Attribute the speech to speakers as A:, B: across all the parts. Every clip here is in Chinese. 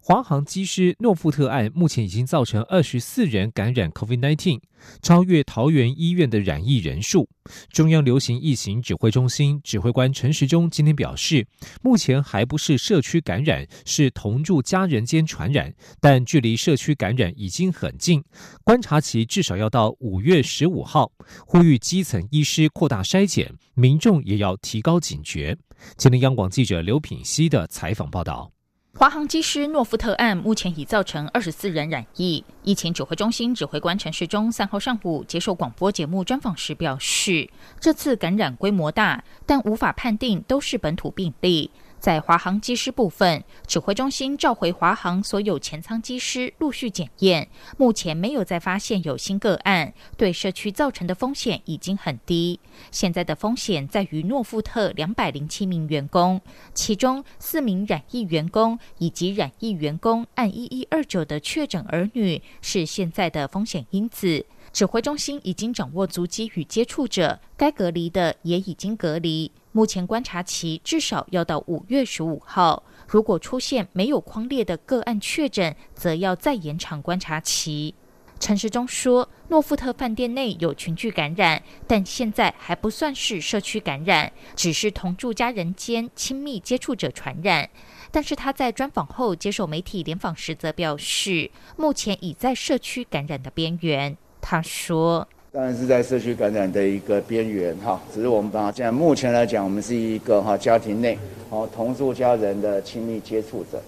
A: 华航机师诺富特案目前已经造成二十四人感染 COVID-19，超越桃园医院的染疫人数。中央流行疫情指挥中心指挥官陈时中今天表示，目前还不是社区感染，是同住家人间传染，但距离社区感染已经很近，观察期至少要到五月十五号。呼吁基层医师扩大筛检，民众也要提高警觉。今天央广记者刘品希的采访报道。
B: 华航机师诺夫特案目前已造成二十四人染疫。疫情指挥中心指挥官陈世忠三号上午接受广播节目专访时表示，这次感染规模大，但无法判定都是本土病例。在华航机师部分，指挥中心召回华航所有前舱机师陆续检验，目前没有再发现有新个案，对社区造成的风险已经很低。现在的风险在于诺富特两百零七名员工，其中四名染疫员工以及染疫员工按一一二九的确诊儿女是现在的风险因子。指挥中心已经掌握足迹与接触者，该隔离的也已经隔离。目前观察期至少要到五月十五号。如果出现没有框列的个案确诊，则要再延长观察期。陈时中说，诺富特饭店内有群聚感染，但现在还不算是社区感染，只是同住家人间亲密接触者传染。但是他在专访后接受媒体联访时则表示，目前已在社区感染的边缘。他说。
C: 当然是在社区感染的一个边缘哈，只是我们把现在目前来讲，我们是一个哈家庭内哦同住家人的亲密接触者，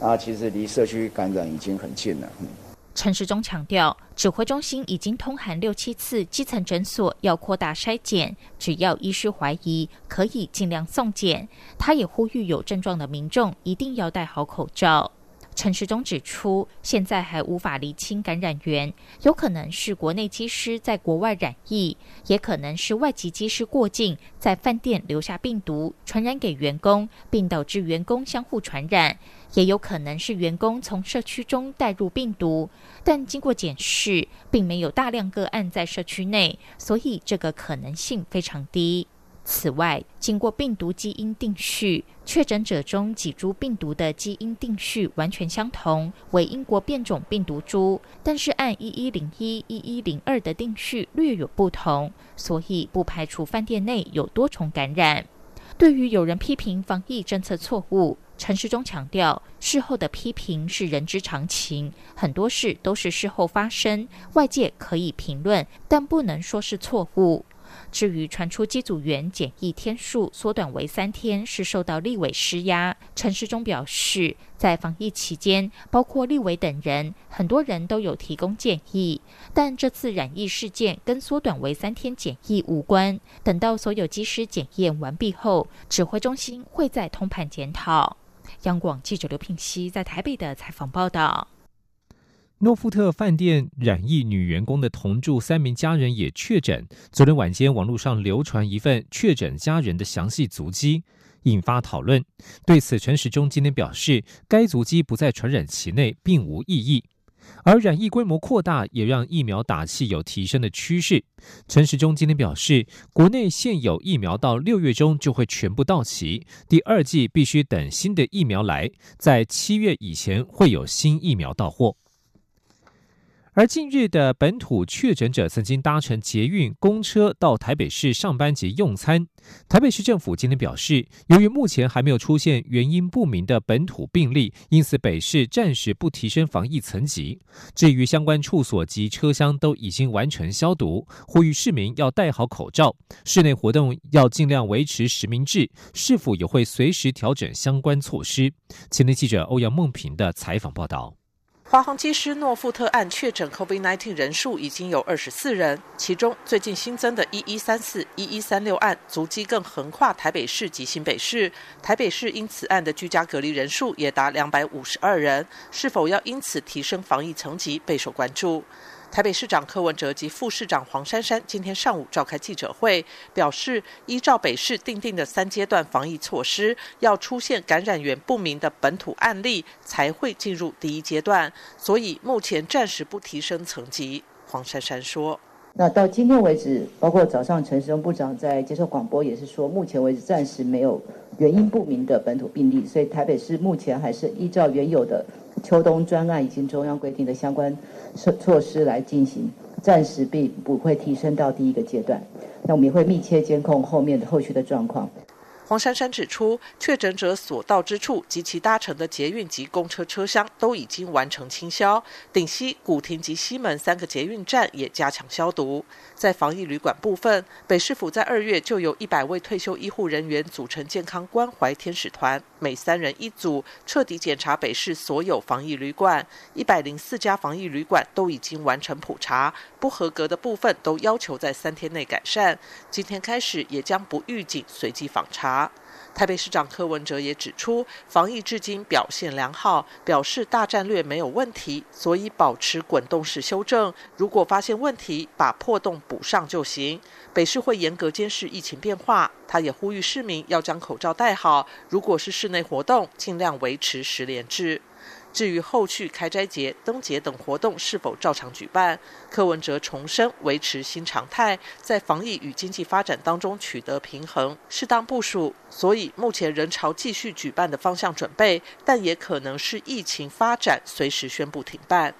C: 啊，其实离社区感染已经很近了。
B: 陈时中强调，指挥中心已经通函六七次基层诊所，要扩大筛检，只要医师怀疑，可以尽量送检。他也呼吁有症状的民众一定要戴好口罩。陈时中指出，现在还无法厘清感染源，有可能是国内机师在国外染疫，也可能是外籍机师过境，在饭店留下病毒，传染给员工，并导致员工相互传染；也有可能是员工从社区中带入病毒，但经过检视，并没有大量个案在社区内，所以这个可能性非常低。此外，经过病毒基因定序，确诊者中几株病毒的基因定序完全相同，为英国变种病毒株，但是按一一零一、一一零二的定序略有不同，所以不排除饭店内有多重感染。对于有人批评防疫政策错误，陈时中强调，事后的批评是人之常情，很多事都是事后发生，外界可以评论，但不能说是错误。至于传出机组员检疫天数缩短为三天，是受到立委施压。陈时中表示，在防疫期间，包括立委等人，很多人都有提供建议，但这次染疫事件跟缩短为三天检疫无关。等到所有机师检验完毕后，指挥中心会再通盘检讨。央广记者刘品熙在台北的采访报道。
A: 诺富特饭店染疫女员工的同住三名家人也确诊。昨天晚间，网络上流传一份确诊家人的详细足迹，引发讨论。对此，陈时中今天表示，该足迹不在传染期内，并无异议。而染疫规模扩大，也让疫苗打气有提升的趋势。陈时中今天表示，国内现有疫苗到六月中就会全部到齐，第二季必须等新的疫苗来，在七月以前会有新疫苗到货。而近日的本土确诊者曾经搭乘捷运、公车到台北市上班及用餐。台北市政府今天表示，由于目前还没有出现原因不明的本土病例，因此北市暂时不提升防疫层级。至于相关处所及车厢都已经完成消毒，呼吁市民要戴好口罩。室内活动要尽量维持实名制，是否也会随时调整相关措施？前天记者欧阳梦平的采访报道。
D: 华航机师诺富特案确诊 COVID-19 人数已经有二十四人，其中最近新增的一一三四、一一三六案足迹更横跨台北市及新北市。台北市因此案的居家隔离人数也达两百五十二人，是否要因此提升防疫层级备受关注。台北市长柯文哲及副市长黄珊珊今天上午召开记者会，表示依照北市定定的三阶段防疫措施，要出现感染源不明的本土案例才会进入第一阶段，所以目前暂时不提升层级。黄珊珊说：“
E: 那到今天为止，包括早上陈时中部长在接受广播也是说，目前为止暂时没有原因不明的本土病例，所以台北市目前还是依照原有的秋冬专案以及中央规定的相关。”措措施来进行，暂时并不会提升到第一个阶段。那我们也会密切监控后面的后续的状况。
D: 黄珊珊指出，确诊者所到之处及其搭乘的捷运及公车车厢都已经完成清消，顶溪、古亭及西门三个捷运站也加强消毒。在防疫旅馆部分，北市府在二月就有一百位退休医护人员组成健康关怀天使团，每三人一组，彻底检查北市所有防疫旅馆。一百零四家防疫旅馆都已经完成普查，不合格的部分都要求在三天内改善。今天开始也将不预警随机访查。台北市长柯文哲也指出，防疫至今表现良好，表示大战略没有问题，所以保持滚动式修正。如果发现问题，把破洞补上就行。北市会严格监视疫情变化，他也呼吁市民要将口罩戴好。如果是室内活动，尽量维持十连制。至于后续开斋节、灯节等活动是否照常举办，柯文哲重申维持新常态，在防疫与经济发展当中取得平衡，适当部署。所以目前仍朝继续举办的方向准备，但也可能是疫情发展随时宣布停办。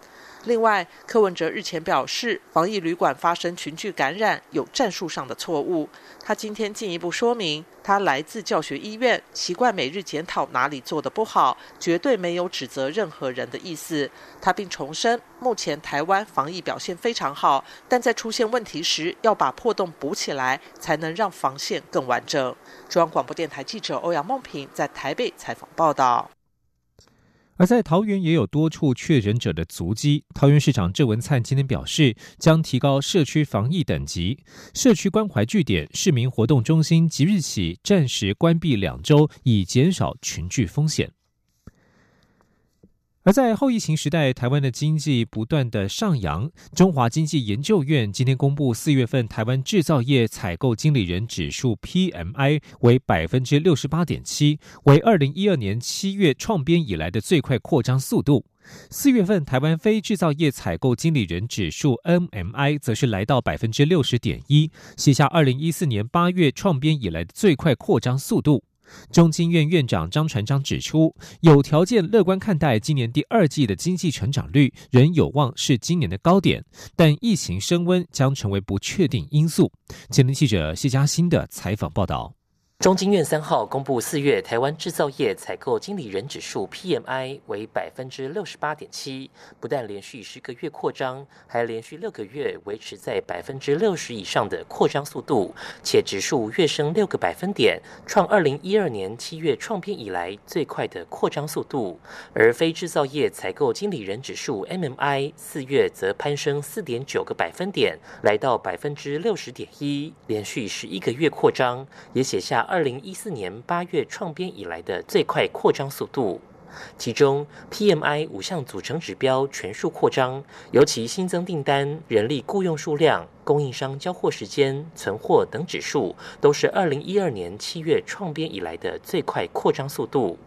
D: 另外，柯文哲日前表示，防疫旅馆发生群聚感染有战术上的错误。他今天进一步说明，他来自教学医院，习惯每日检讨哪里做的不好，绝对没有指责任何人的意思。他并重申，目前台湾防疫表现非常好，但在出现问题时，要把破洞补起来，才能让防线更完整。中央广播电台记者欧阳梦平在台北采访报道。
A: 而在桃园也有多处确诊者的足迹。桃园市长郑文灿今天表示，将提高社区防疫等级，社区关怀据点、市民活动中心即日起暂时关闭两周，以减少群聚风险。而在后疫情时代，台湾的经济不断的上扬。中华经济研究院今天公布，四月份台湾制造业采购经理人指数 PMI 为百分之六十八点七，为二零一二年七月创编以来的最快扩张速度。四月份台湾非制造业采购经理人指数 NMI 则是来到百分之六十点一，写下二零一四年八月创编以来的最快扩张速度。中经院院长张传章指出，有条件乐观看待今年第二季的经济成长率，仍有望是今年的高点，但疫情升温将成为不确定因素。前天记者谢佳欣的采访报道。
F: 中经院三号公布四月台湾制造业采购经理人指数 PMI 为百分之六十八点七，不但连续十个月扩张，还连续六个月维持在百分之六十以上的扩张速度，且指数跃升六个百分点，创二零一二年七月创编以来最快的扩张速度。而非制造业采购经理人指数 MMI 四月则攀升四点九个百分点，来到百分之六十点一，连续十一个月扩张，也写下。二零一四年八月创编以来的最快扩张速度，其中 PMI 五项组成指标全数扩张，尤其新增订单、人力雇佣数量。供应商交货时间、存货等指数都是二零一二年七月创编以来的最快扩张速度。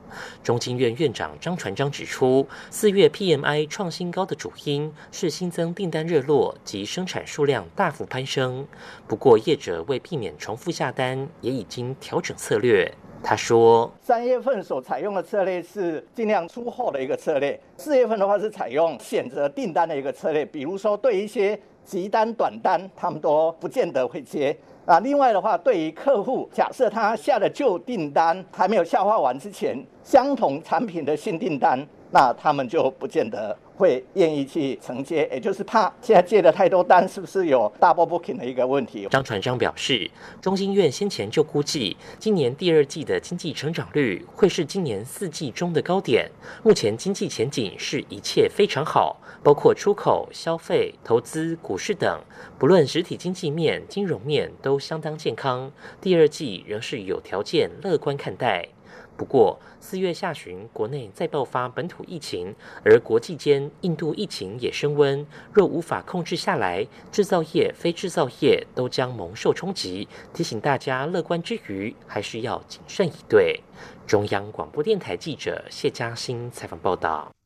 F: 中经院院长张传章指出，四月 PMI 创新高的主因是新增订单热络及生产数量大幅攀升。不过，业者为避免重复下单，也已经调整策略。他说，
G: 三月份所采用的策略是尽量出货的一个策略，四月份的话是采用选择订单的一个策略，比如说对一些。急单、短单，他们都不见得会接啊。另外的话，对于客户，假设他下的旧订单还没有消化完之前，相同产品的新订单，那他们就不见得。会愿意去承接，也就是怕现在接的太多单，是不是有 double booking 的一个问题？
F: 张传章表示，中经院先前就估计，今年第二季的经济成长率会是今年四季中的高点。目前经济前景是一切非常好，包括出口、消费、投资、股市等，不论实体经济面、金融面都相当健康。第二季仍是有条件乐观看待。不过，四月下旬国内再爆发本土疫情，而国际间印度疫情也升温，若无法控制下来，制造业、非制造业都将蒙受冲击。提醒大家，乐观之余，还是要谨慎以对。中央广播电台记者谢嘉欣采访报道。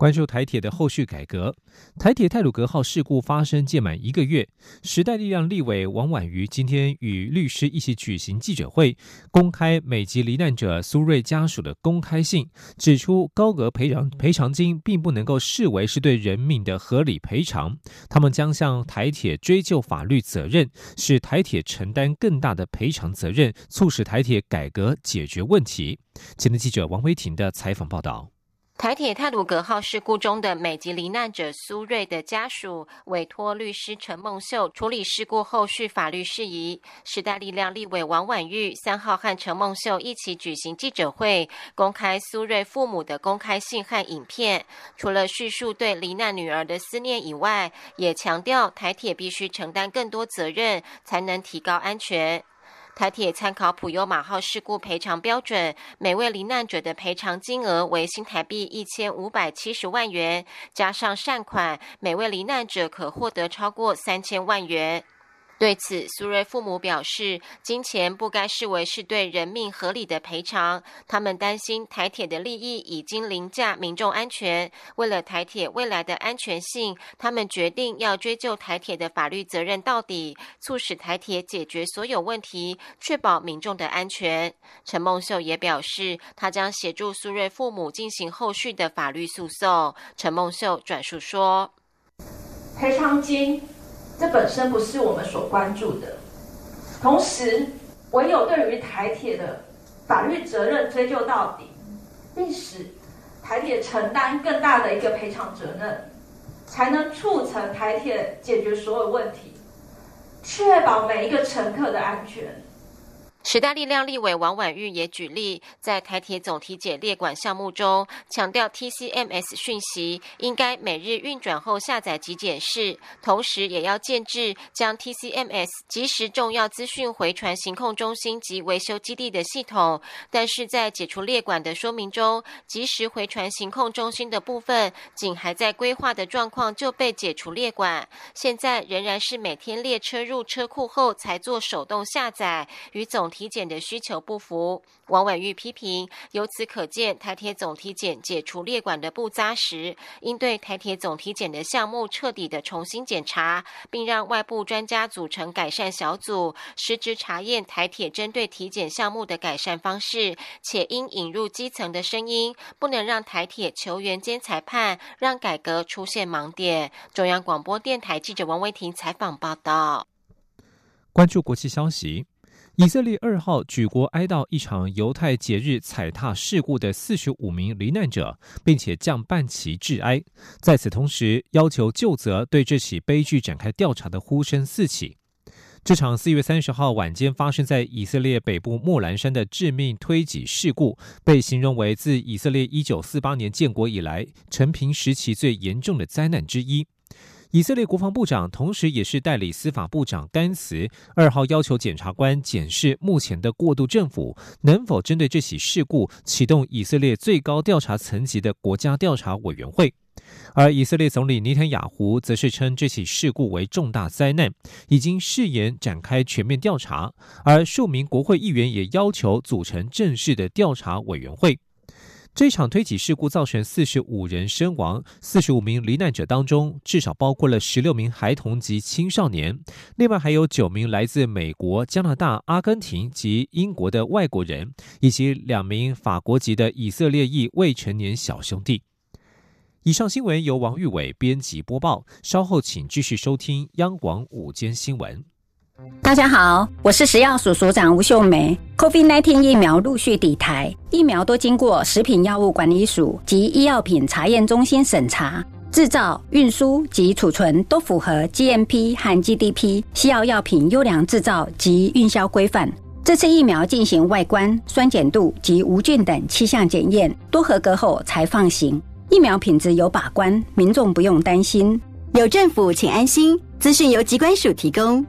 A: 关注台铁的后续改革。台铁泰鲁格号事故发生届满一个月，时代力量立委王婉瑜今天与律师一起举行记者会，公开美籍罹难者苏瑞家属的公开信，指出高额赔偿赔偿金并不能够视为是对人命的合理赔偿，他们将向台铁追究法律责任，使台铁承担更大的赔偿责任，促使台铁改革解决问题。前的记者王维婷的采访报道。
H: 台铁泰鲁格号事故中的美籍罹难者苏瑞的家属委托律师陈梦秀处理事故后续法律事宜。时代力量立委王婉玉三号和陈梦秀一起举行记者会，公开苏瑞父母的公开信和影片。除了叙述对罹难女儿的思念以外，也强调台铁必须承担更多责任，才能提高安全。台铁参考普优马号事故赔偿标准，每位罹难者的赔偿金额为新台币一千五百七十万元，加上善款，每位罹难者可获得超过三千万元。对此，苏瑞父母表示，金钱不该视为是对人命合理的赔偿。他们担心台铁的利益已经凌驾民众安全。为了台铁未来的安全性，他们决定要追究台铁的法律责任到底，促使台铁解决所有问题，确保民众的安全。陈梦秀也表示，他将协助苏瑞父母进行后续的法律诉讼。陈梦秀转述说：“
I: 赔偿金。”这本身不是我们所关注的，同时，唯有对于台铁的法律责任追究到底，并使台铁承担更大的一个赔偿责任，才能促成台铁解决所有问题，确保每一个乘客的安全。
H: 时代力量立委王婉玉也举例，在台铁总体检列管项目中，强调 TCMS 讯息应该每日运转后下载及检视，同时也要建制将 TCMS 即时重要资讯回传行控中心及维修基地的系统。但是在解除列管的说明中，即时回传行控中心的部分仅还在规划的状况就被解除列管，现在仍然是每天列车入车库后才做手动下载，与总体检的需求不符，王婉玉批评，由此可见台铁总体检解除列管的不扎实，应对台铁总体检的项目彻底的重新检查，并让外部专家组成改善小组，实质查验台铁针对体检项目的改善方式，且应引入基层的声音，不能让台铁球员兼裁判，让改革出现盲点。中央广播电台记者王维婷采访报道。
A: 关注国际消息。以色列二号举国哀悼一场犹太节日踩踏事故的四十五名罹难者，并且降半旗致哀。在此同时，要求就责对这起悲剧展开调查的呼声四起。这场四月三十号晚间发生在以色列北部莫兰山的致命推挤事故，被形容为自以色列一九四八年建国以来陈平时期最严重的灾难之一。以色列国防部长同时也是代理司法部长丹茨二号要求检察官检视目前的过渡政府能否针对这起事故启动以色列最高调查层级的国家调查委员会，而以色列总理尼坦雅胡则是称这起事故为重大灾难，已经誓言展开全面调查，而数名国会议员也要求组成正式的调查委员会。这场推挤事故造成四十五人身亡，四十五名罹难者当中，至少包括了十六名孩童及青少年，另外还有九名来自美国、加拿大、阿根廷及英国的外国人，以及两名法国籍的以色列裔未成年小兄弟。以上新闻由王玉伟编辑播报，稍后请继续收听央广午间新闻。
J: 大家好，我是食药署署长吴秀梅。COVID-19 疫苗陆续抵台，疫苗都经过食品药物管理署及医药品查验中心审查，制造、运输及储存都符合 GMP 和 GDP 西药药品优良制造及运销规范。这次疫苗进行外观、酸碱度及无菌等七项检验，都合格后才放行。疫苗品质有把关，民众不用担心。
K: 有政府，请安心。资讯由机关署提供。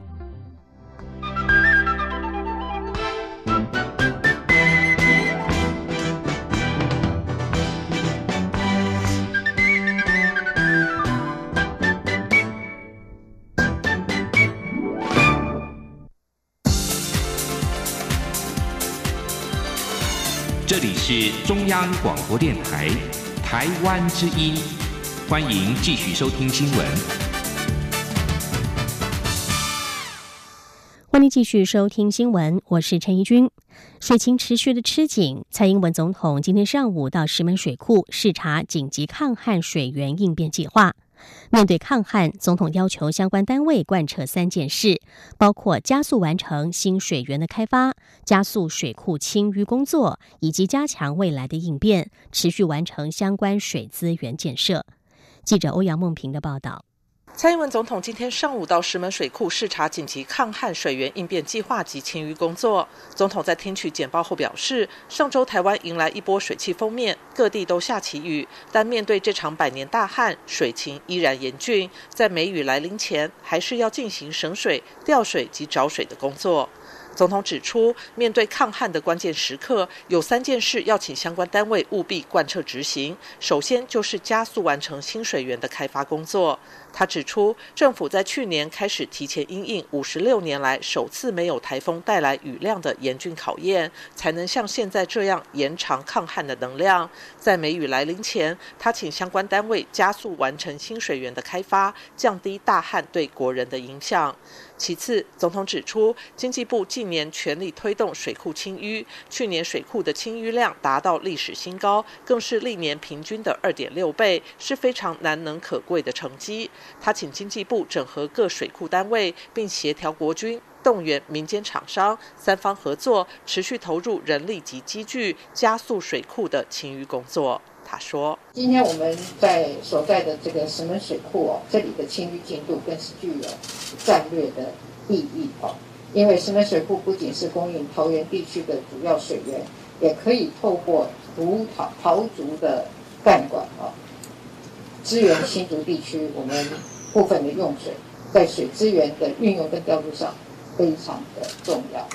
L: 这里是中央广播电台台湾之音，欢迎继续收听新闻。
M: 欢迎继续收听新闻，我是陈怡君。水情持续的吃紧，蔡英文总统今天上午到石门水库视察紧急抗旱水源应变计划。面对抗旱，总统要求相关单位贯彻三件事，包括加速完成新水源的开发，加速水库清淤工作，以及加强未来的应变，持续完成相关水资源建设。记者欧阳梦平的报道。
D: 蔡英文总统今天上午到石门水库视察紧急抗旱水源应变计划及清淤工作。总统在听取简报后表示，上周台湾迎来一波水汽封面，各地都下起雨，但面对这场百年大旱，水情依然严峻。在梅雨来临前，还是要进行省水、调水及找水的工作。总统指出，面对抗旱的关键时刻，有三件事要请相关单位务必贯彻执行。首先就是加速完成新水源的开发工作。他指出，政府在去年开始提前因应五十六年来首次没有台风带来雨量的严峻考验，才能像现在这样延长抗旱的能量。在梅雨来临前，他请相关单位加速完成新水源的开发，降低大旱对国人的影响。其次，总统指出，经济部近年全力推动水库清淤，去年水库的清淤量达到历史新高，更是历年平均的二点六倍，是非常难能可贵的成绩。他请经济部整合各水库单位，并协调国军、动员民间厂商，三方合作，持续投入人力及机具，加速水库的清淤工作。他说：“
N: 今天我们在所在的这个石门水库哦，这里的清淤进度更是具有战略的意义哦。因为石门水库不仅是供应桃园地区的主要水源，也可以透过竹桃桃竹的干管哦，支援新竹地区我们部分的用水，在水资源的运用跟调度上非常的重要。”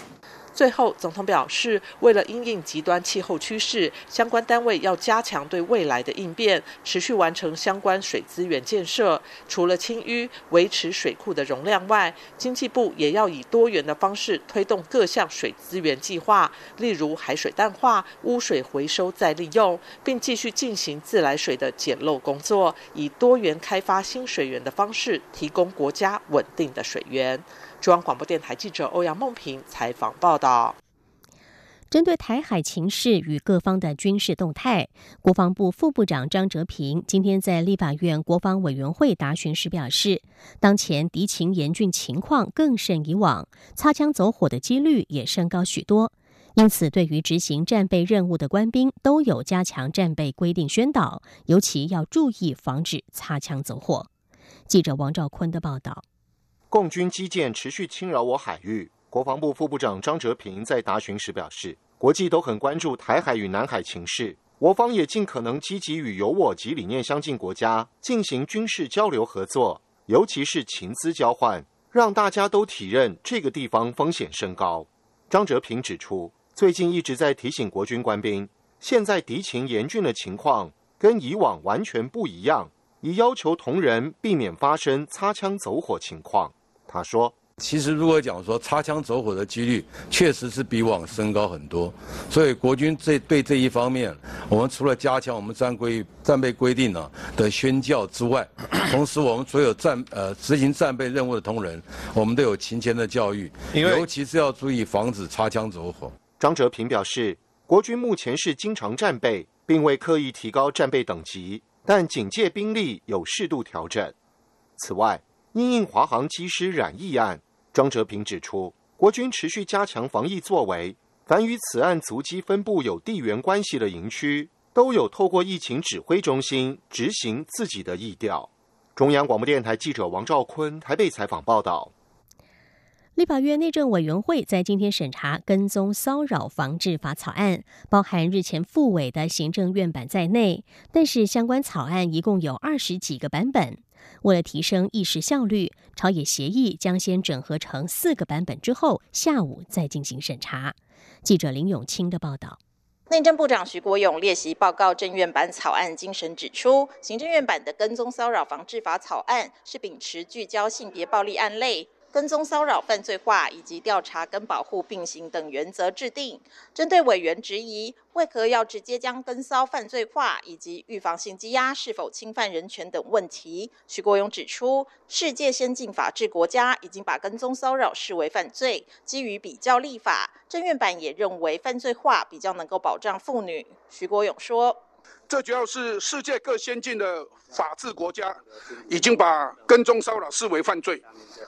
D: 最后，总统表示，为了因应极端气候趋势，相关单位要加强对未来的应变，持续完成相关水资源建设。除了清淤、维持水库的容量外，经济部也要以多元的方式推动各项水资源计划，例如海水淡化、污水回收再利用，并继续进行自来水的减漏工作，以多元开发新水源的方式，提供国家稳定的水源。中央广播电台记者欧阳梦平采访报道。
M: 针对台海情势与各方的军事动态，国防部副部长张哲平今天在立法院国防委员会答询时表示，当前敌情严峻情况更甚以往，擦枪走火的几率也升高许多。因此，对于执行战备任务的官兵，都有加强战备规定宣导，尤其要注意防止擦枪走火。记者王兆坤的报道。
O: 共军基建持续侵扰我海域，国防部副部长张哲平在答询时表示，国际都很关注台海与南海情势，我方也尽可能积极与有我及理念相近国家进行军事交流合作，尤其是情资交换，让大家都体认这个地方风险升高。张哲平指出，最近一直在提醒国军官兵，现在敌情严峻的情况跟以往完全不一样，以要求同仁避免发生擦枪走火情况。他说：“
P: 其实，如果讲说擦枪走火的几率，确实是比往升高很多。所以，国军这对这一方面，我们除了加强我们战规战备规定呢的宣教之外，同时我们所有战呃执行战备任务的同仁，我们都有勤前的教育，尤其是要注意防止擦枪走火。”
O: 张哲平表示，国军目前是经常战备，并未刻意提高战备等级，但警戒兵力有适度调整。此外，因应华航机师染疫案，庄哲平指出，国军持续加强防疫作为，凡与此案足迹分布有地缘关系的营区，都有透过疫情指挥中心执行自己的疫调。中央广播电台记者王兆坤台北采访报道。
M: 立法院内政委员会在今天审查《跟踪骚扰防治法》草案，包含日前复委的行政院版在内，但是相关草案一共有二十几个版本。为了提升议事效率，朝野协议将先整合成四个版本，之后下午再进行审查。记者林永清的报道。
Q: 内政部长徐国勇列席报告政院版草案精神，指出，行政院版的跟踪骚扰防治法草案是秉持聚焦性别暴力案类。跟踪骚扰犯罪化以及调查跟保护并行等原则制定。针对委员质疑为何要直接将跟骚犯罪化，以及预防性羁押是否侵犯人权等问题，徐国勇指出，世界先进法治国家已经把跟踪骚扰视为犯罪，基于比较立法，政院版也认为犯罪化比较能够保障妇女。徐国勇说。
R: 这主要是世界各先进的法治国家已经把跟踪骚扰视为犯罪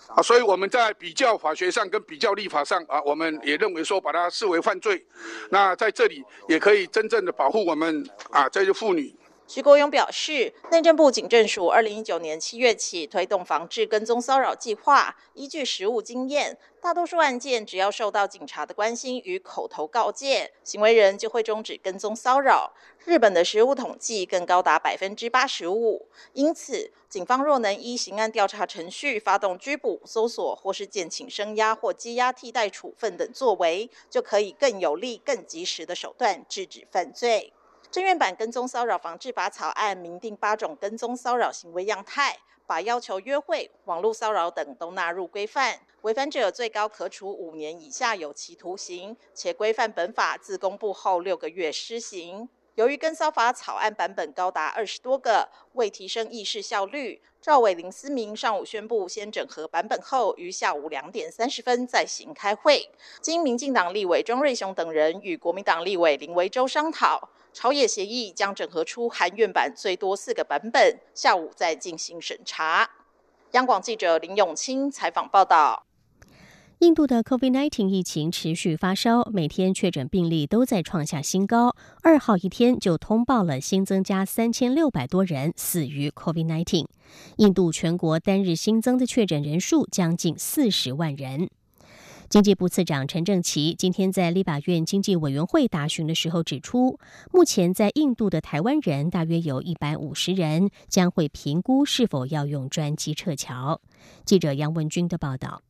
R: 啊，所以我们在比较法学上跟比较立法上啊，我们也认为说把它视为犯罪。那在这里也可以真正的保护我们啊这些妇女。
Q: 徐国勇表示，内政部警政署二零一九年七月起推动防治跟踪骚扰计划，依据实务经验，大多数案件只要受到警察的关心与口头告诫，行为人就会终止跟踪骚扰。日本的实务统计更高达百分之八十五。因此，警方若能依刑案调查程序发动拘捕、搜索或是建请声押或羁押替代处分等作为，就可以更有力、更及时的手段制止犯罪。政院版跟踪骚扰防治法草案明定八种跟踪骚扰行为样态，把要求约会、网络骚扰等都纳入规范，违反者最高可处五年以下有期徒刑，且规范本法自公布后六个月施行。由于跟骚法草案版本高达二十多个，为提升议事效率，赵伟、林思明上午宣布先整合版本后，于下午两点三十分再行开会。经民进党立委庄瑞雄等人与国民党立委林维洲商讨，朝野协议将整合出韩院版最多四个版本，下午再进行审查。央广记者林永清采访报道。
M: 印度的 COVID-19 疫情持续发烧，每天确诊病例都在创下新高。二号一天就通报了新增加三千六百多人死于 COVID-19。印度全国单日新增的确诊人数将近四十万人。经济部次长陈正奇今天在立法院经济委员会答询的时候指出，目前在印度的台湾人大约有一百五十人，将会评估是否要用专机撤侨。记者杨文军的报道。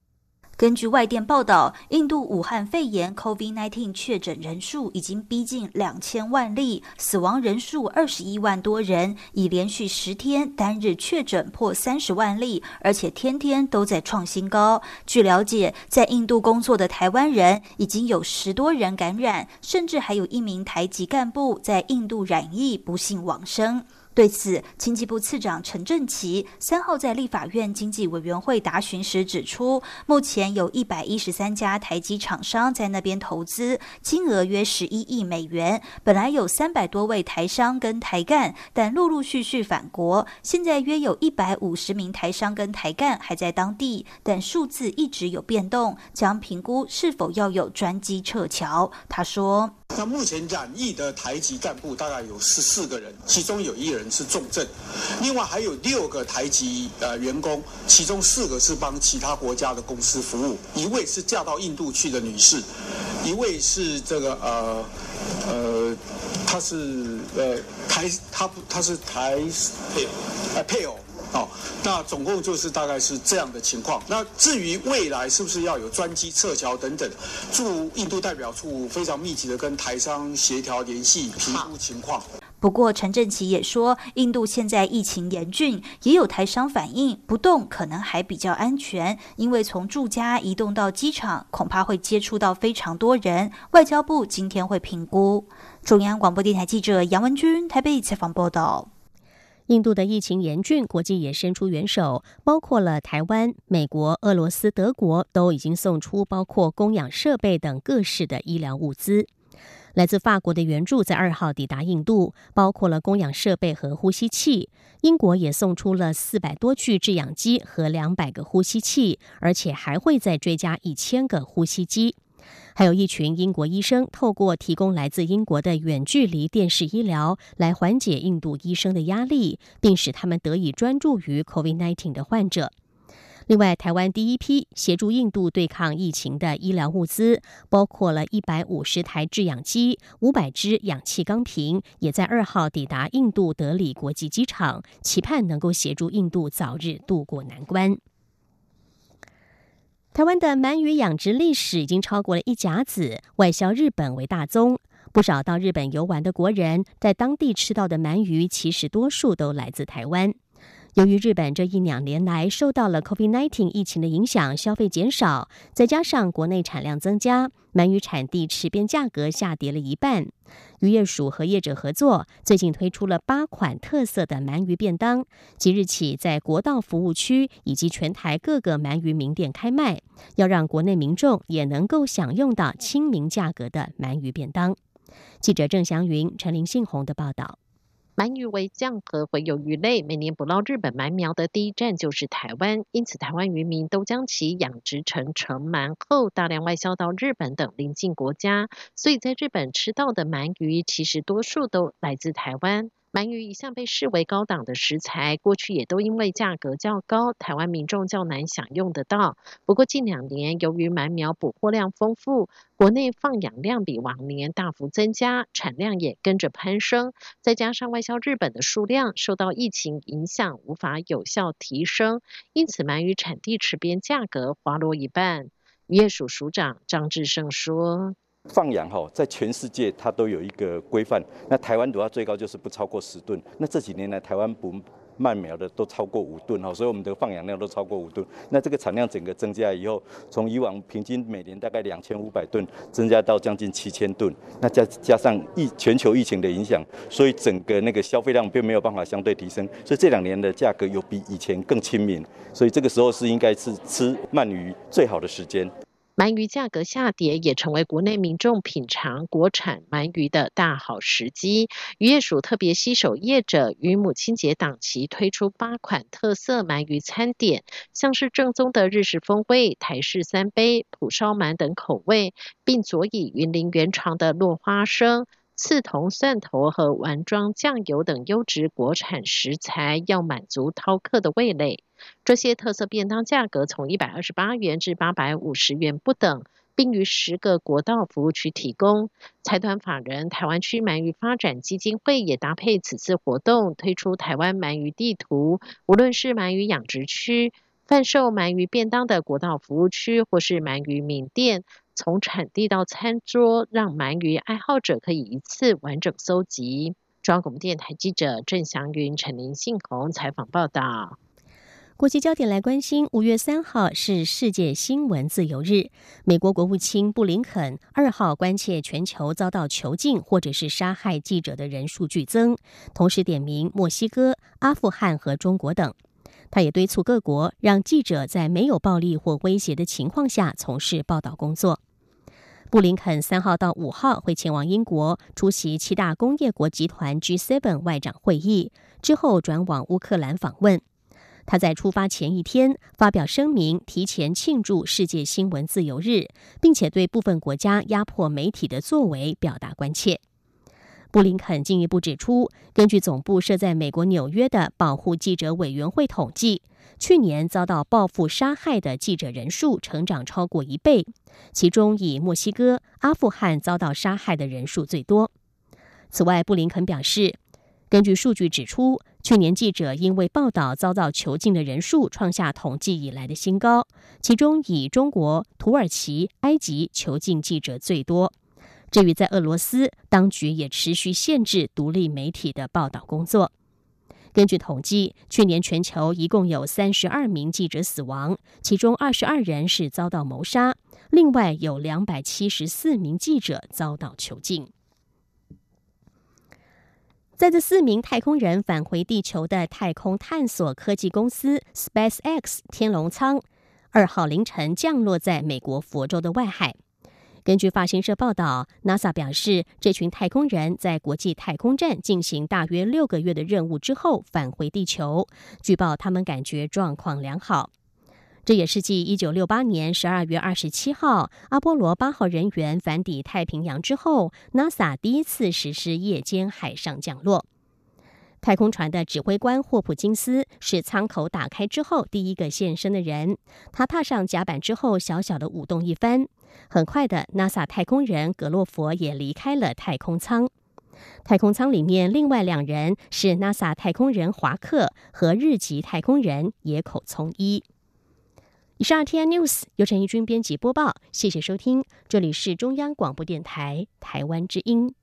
S: 根据外电报道，印度武汉肺炎 （COVID-19） 确诊人数已经逼近两千万例，死亡人数二十一万多人，已连续十天单日确诊破三十万例，而且天天都在创新高。据了解，在印度工作的台湾人已经有十多人感染，甚至还有一名台籍干部在印度染疫，不幸往生。对此，经济部次长陈振奇三号在立法院经济委员会答询时指出，目前有一百一十三家台积厂商在那边投资，金额约十一亿美元。本来有三百多位台商跟台干，但陆陆续续返国。现在约有一百五十名台商跟台干还在当地，但数字一直有变动，将评估是否要有专机撤侨。他说：“
T: 那目前染疫的台籍干部大概有十四个人，其中有一人。”是重症，另外还有六个台籍呃员工，其中四个是帮其他国家的公司服务，一位是嫁到印度去的女士，一位是这个呃呃，她是呃台，她不她是台配偶，呃配偶。哦，那总共就是大概是这样的情况。那至于未来是不是要有专机撤侨等等，驻印度代表处非常密集的跟台商协调联系，评估情况。
S: 不过陈振奇也说，印度现在疫情严峻，也有台商反映不动可能还比较安全，因为从住家移动到机场，恐怕会接触到非常多人。外交部今天会评估。中央广播电台记者杨文君台北采访报道。
M: 印度的疫情严峻，国际也伸出援手，包括了台湾、美国、俄罗斯、德国都已经送出包括供氧设备等各式的医疗物资。来自法国的援助在二号抵达印度，包括了供氧设备和呼吸器。英国也送出了四百多具制氧机和两百个呼吸器，而且还会再追加一千个呼吸机。还有一群英国医生透过提供来自英国的远距离电视医疗，来缓解印度医生的压力，并使他们得以专注于 COVID-19 的患者。另外，台湾第一批协助印度对抗疫情的医疗物资，包括了一百五十台制氧机、五百支氧气钢瓶，也在二号抵达印度德里国际机场，期盼能够协助印度早日渡过难关。台湾的鳗鱼养殖历史已经超过了一甲子，外销日本为大宗。不少到日本游玩的国人，在当地吃到的鳗鱼，其实多数都来自台湾。由于日本这一两年来受到了 COVID-19 疫情的影响，消费减少，再加上国内产量增加，鳗鱼产地池边价格下跌了一半。渔业署和业者合作，最近推出了八款特色的鳗鱼便当，即日起在国道服务区以及全台各个鳗鱼名店开卖，要让国内民众也能够享用到亲民价格的鳗鱼便当。记者郑祥云、陈林信宏的报道。
U: 鳗鱼为酱和洄游鱼类，每年捕捞日本鳗苗的第一站就是台湾，因此台湾渔民都将其养殖成成鳗后，大量外销到日本等邻近国家。所以在日本吃到的鳗鱼，其实多数都来自台湾。鳗鱼一向被视为高档的食材，过去也都因为价格较高，台湾民众较难享用得到。不过近两年，由于鳗苗捕获量丰富，国内放养量比往年大幅增加，产量也跟着攀升。再加上外销日本的数量受到疫情影响，无法有效提升，因此鳗鱼产地池边价格滑落一半。渔业署署长张志胜说。
V: 放养哈，在全世界它都有一个规范。那台湾的话，最高就是不超过十吨。那这几年来，台湾捕鳗苗的都超过五吨哈，所以我们的放养量都超过五吨。那这个产量整个增加以后，从以往平均每年大概两千五百吨，增加到将近七千吨。那加加上疫全球疫情的影响，所以整个那个消费量并没有办法相对提升。所以这两年的价格有比以前更亲民。所以这个时候是应该是吃鳗鱼最好的时间。
U: 鳗鱼价格下跌，也成为国内民众品尝国产鳗鱼的大好时机。渔业署特别携手业者，于母亲节档期推出八款特色鳗鱼餐点，像是正宗的日式风味、台式三杯、蒲烧鳗等口味，并佐以云林原创的落花生。刺桐、蒜头和丸装酱油等优质国产食材，要满足饕客的味蕾。这些特色便当价格从一百二十八元至八百五十元不等，并于十个国道服务区提供。财团法人台湾区鳗鱼发展基金会也搭配此次活动，推出台湾鳗鱼地图。无论是鳗鱼养殖区、贩售鳗鱼便当的国道服务区，或是鳗鱼名店。从产地到餐桌，让鳗鱼爱好者可以一次完整搜集。中央广播电台记者郑祥云、陈林信宏采访报道。
M: 国际焦点来关心，五月三号是世界新闻自由日。美国国务卿布林肯二号关切全球遭到囚禁或者是杀害记者的人数剧增，同时点名墨西哥、阿富汗和中国等。他也敦促各国让记者在没有暴力或威胁的情况下从事报道工作。布林肯三号到五号会前往英国出席七大工业国集团 G7 外长会议，之后转往乌克兰访问。他在出发前一天发表声明，提前庆祝世界新闻自由日，并且对部分国家压迫媒体的作为表达关切。布林肯进一步指出，根据总部设在美国纽约的保护记者委员会统计，去年遭到报复杀害的记者人数成长超过一倍，其中以墨西哥、阿富汗遭到杀害的人数最多。此外，布林肯表示，根据数据指出，去年记者因为报道遭到囚禁的人数创下统计以来的新高，其中以中国、土耳其、埃及囚禁记者最多。至于在俄罗斯，当局也持续限制独立媒体的报道工作。根据统计，去年全球一共有三十二名记者死亡，其中二十二人是遭到谋杀，另外有两百七十四名记者遭到囚禁。在这四名太空人返回地球的太空探索科技公司 SpaceX 天龙舱，二号凌晨降落在美国佛州的外海。根据法新社报道，NASA 表示，这群太空人在国际太空站进行大约六个月的任务之后返回地球。据报，他们感觉状况良好。这也是继1968年12月27号阿波罗8号人员返抵太平洋之后，NASA 第一次实施夜间海上降落。太空船的指挥官霍普金斯是舱口打开之后第一个现身的人。他踏上甲板之后，小小的舞动一番。很快的，NASA 太空人格洛佛也离开了太空舱。太空舱里面另外两人是 NASA 太空人华克和日籍太空人野口聪一。以上 T N News 由陈义军编辑播报，谢谢收听，这里是中央广播电台台湾之音。